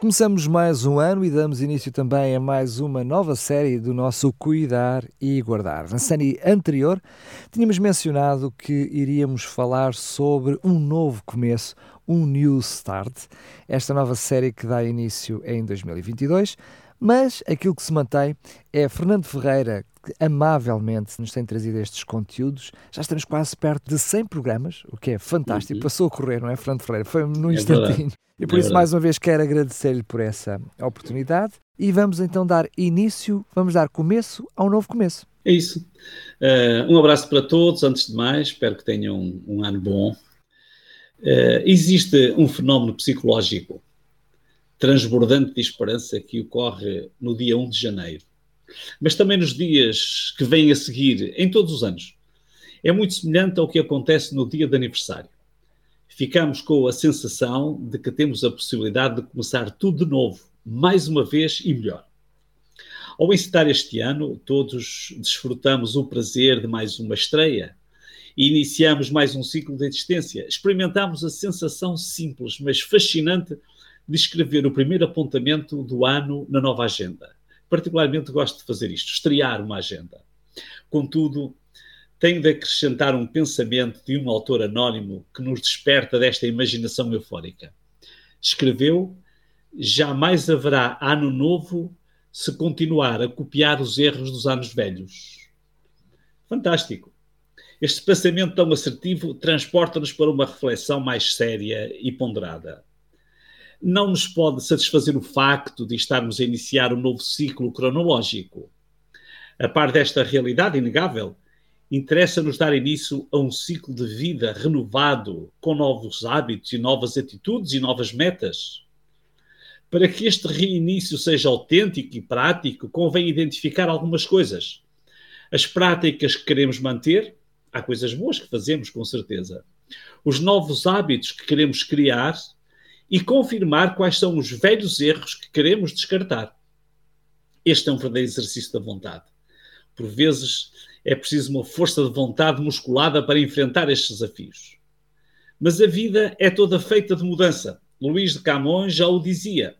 Começamos mais um ano e damos início também a mais uma nova série do nosso Cuidar e Guardar. Na série anterior, tínhamos mencionado que iríamos falar sobre um novo começo, um New Start, esta nova série que dá início em 2022. Mas aquilo que se mantém é Fernando Ferreira, que amavelmente nos tem trazido estes conteúdos. Já estamos quase perto de 100 programas, o que é fantástico. Uhum. Passou a correr, não é, Fernando Ferreira? Foi num é instantinho. Verdade. E por é isso, verdade. mais uma vez, quero agradecer-lhe por essa oportunidade. E vamos então dar início, vamos dar começo a um novo começo. É isso. Uh, um abraço para todos, antes de mais. Espero que tenham um, um ano bom. Uh, existe um fenómeno psicológico transbordante de esperança que ocorre no dia 1 de janeiro, mas também nos dias que vêm a seguir, em todos os anos. É muito semelhante ao que acontece no dia de aniversário. Ficamos com a sensação de que temos a possibilidade de começar tudo de novo, mais uma vez e melhor. Ao encetar este ano, todos desfrutamos o prazer de mais uma estreia e iniciamos mais um ciclo de existência. Experimentamos a sensação simples, mas fascinante de escrever o primeiro apontamento do ano na nova agenda. Particularmente gosto de fazer isto, estrear uma agenda. Contudo, tenho de acrescentar um pensamento de um autor anónimo que nos desperta desta imaginação eufórica. Escreveu: Jamais haverá ano novo se continuar a copiar os erros dos anos velhos. Fantástico. Este pensamento tão assertivo transporta-nos para uma reflexão mais séria e ponderada não nos pode satisfazer o facto de estarmos a iniciar um novo ciclo cronológico. A par desta realidade inegável, interessa-nos dar início a um ciclo de vida renovado, com novos hábitos e novas atitudes e novas metas. Para que este reinício seja autêntico e prático, convém identificar algumas coisas. As práticas que queremos manter, há coisas boas que fazemos, com certeza. Os novos hábitos que queremos criar e confirmar quais são os velhos erros que queremos descartar. Este é um verdadeiro exercício da vontade. Por vezes é preciso uma força de vontade musculada para enfrentar estes desafios. Mas a vida é toda feita de mudança. Luís de Camões já o dizia.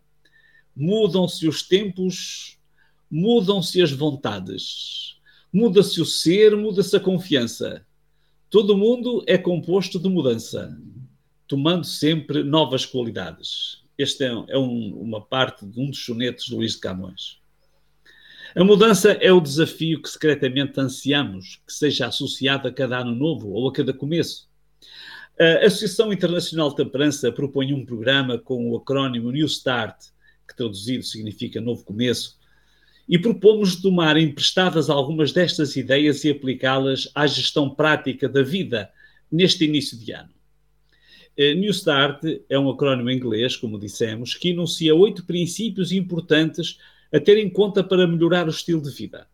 Mudam-se os tempos, mudam-se as vontades. Muda-se o ser, muda-se a confiança. Todo mundo é composto de mudança tomando sempre novas qualidades. Este é, é um, uma parte de um dos sonetos de Luís de Camões. A mudança é o desafio que secretamente ansiamos que seja associado a cada ano novo ou a cada começo. A Associação Internacional de Temperança propõe um programa com o acrónimo New Start, que traduzido significa novo começo, e propomos tomar emprestadas algumas destas ideias e aplicá-las à gestão prática da vida neste início de ano. Eh, New Start é um acrónimo inglês, como dissemos, que enuncia oito princípios importantes a ter em conta para melhorar o estilo de vida.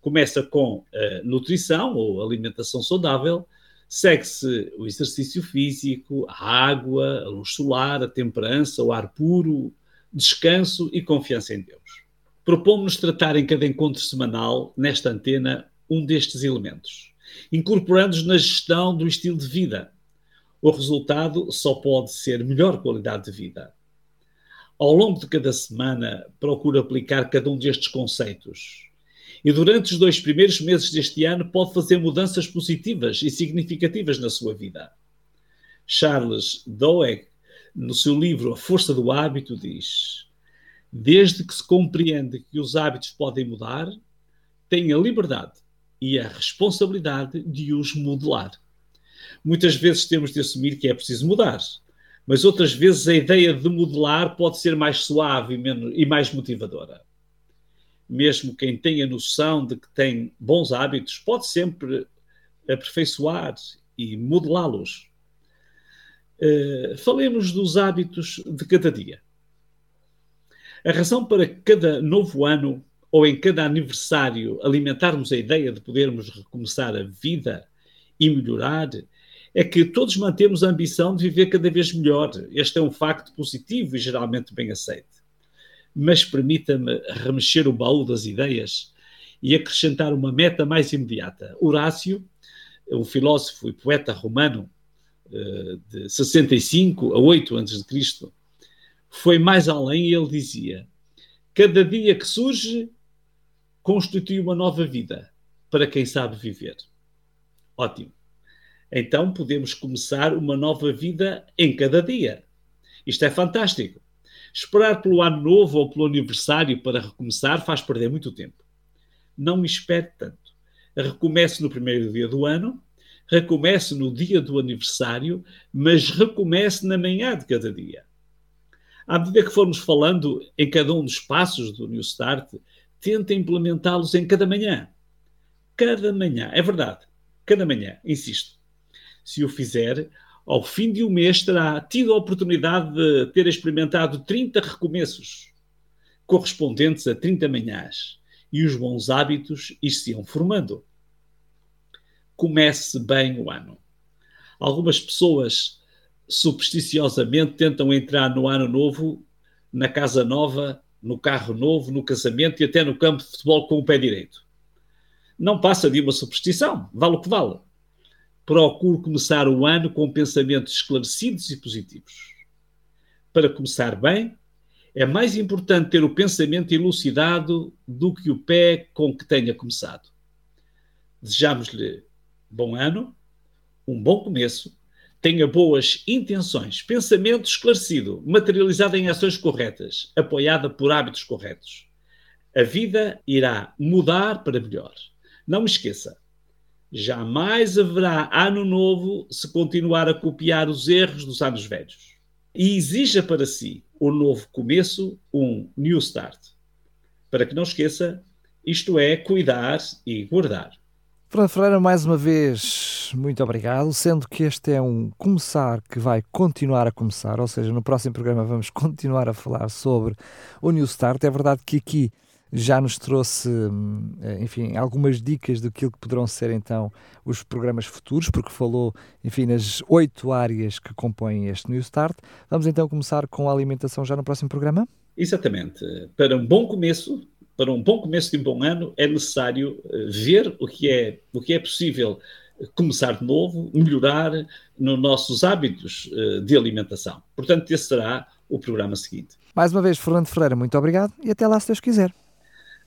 Começa com a nutrição ou alimentação saudável, segue-se o exercício físico, a água, a luz solar, a temperança, o ar puro, descanso e confiança em Deus. Propomos-nos tratar em cada encontro semanal, nesta antena, um destes elementos, incorporando-os na gestão do estilo de vida, o resultado só pode ser melhor qualidade de vida. Ao longo de cada semana, procuro aplicar cada um destes conceitos. E durante os dois primeiros meses deste ano, pode fazer mudanças positivas e significativas na sua vida. Charles Doeg, no seu livro A Força do Hábito, diz: Desde que se compreende que os hábitos podem mudar, tem a liberdade e a responsabilidade de os modelar. Muitas vezes temos de assumir que é preciso mudar, mas outras vezes a ideia de modelar pode ser mais suave e, menos, e mais motivadora. Mesmo quem tenha noção de que tem bons hábitos pode sempre aperfeiçoar e modelá-los. Uh, falemos dos hábitos de cada dia. A razão para cada novo ano ou em cada aniversário alimentarmos a ideia de podermos recomeçar a vida e melhorar é que todos mantemos a ambição de viver cada vez melhor. Este é um facto positivo e geralmente bem aceito. Mas permita-me remexer o baú das ideias e acrescentar uma meta mais imediata. Horácio, o filósofo e poeta romano eh, de 65 a 8 a.C., foi mais além e ele dizia: Cada dia que surge constitui uma nova vida para quem sabe viver. Ótimo. Então podemos começar uma nova vida em cada dia. Isto é fantástico. Esperar pelo ano novo ou pelo aniversário para recomeçar faz perder muito tempo. Não espere tanto. Recomece no primeiro dia do ano, recomece no dia do aniversário, mas recomece na manhã de cada dia. À medida que formos falando em cada um dos passos do New Start, tente implementá-los em cada manhã. Cada manhã, é verdade, cada manhã, insisto. Se o fizer, ao fim de um mês terá tido a oportunidade de ter experimentado 30 recomeços, correspondentes a 30 manhãs, e os bons hábitos iam formando. Comece bem o ano. Algumas pessoas supersticiosamente tentam entrar no ano novo, na casa nova, no carro novo, no casamento e até no campo de futebol com o pé direito. Não passa de uma superstição, vale o que vale procuro começar o ano com pensamentos esclarecidos e positivos. Para começar bem, é mais importante ter o pensamento elucidado do que o pé com que tenha começado. Desejamos-lhe bom ano, um bom começo, tenha boas intenções, pensamento esclarecido, materializado em ações corretas, apoiada por hábitos corretos. A vida irá mudar para melhor. Não me esqueça, Jamais haverá ano novo se continuar a copiar os erros dos anos velhos. E exija para si um novo começo, um new start. Para que não esqueça, isto é cuidar e guardar. Fernando Ferreira, mais uma vez, muito obrigado. Sendo que este é um começar que vai continuar a começar, ou seja, no próximo programa vamos continuar a falar sobre o New Start. É verdade que aqui já nos trouxe, hum, enfim, algumas dicas daquilo que poderão ser então os programas futuros, porque falou, enfim, nas oito áreas que compõem este New Start. Vamos então começar com a alimentação já no próximo programa? Exatamente. Para um bom começo, para um bom começo de um bom ano, é necessário eh, ver o que é, o que é possível começar de novo, melhorar nos nossos hábitos eh, de alimentação. Portanto, esse será o programa seguinte. Mais uma vez, Fernando Ferreira, muito obrigado e até lá, se Deus quiser.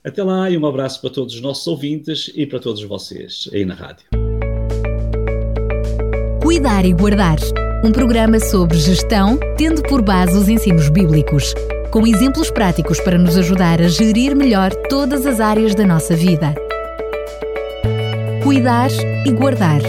Até lá e um abraço para todos os nossos ouvintes e para todos vocês aí na rádio. Cuidar e Guardar um programa sobre gestão, tendo por base os ensinos bíblicos, com exemplos práticos para nos ajudar a gerir melhor todas as áreas da nossa vida. Cuidar e Guardar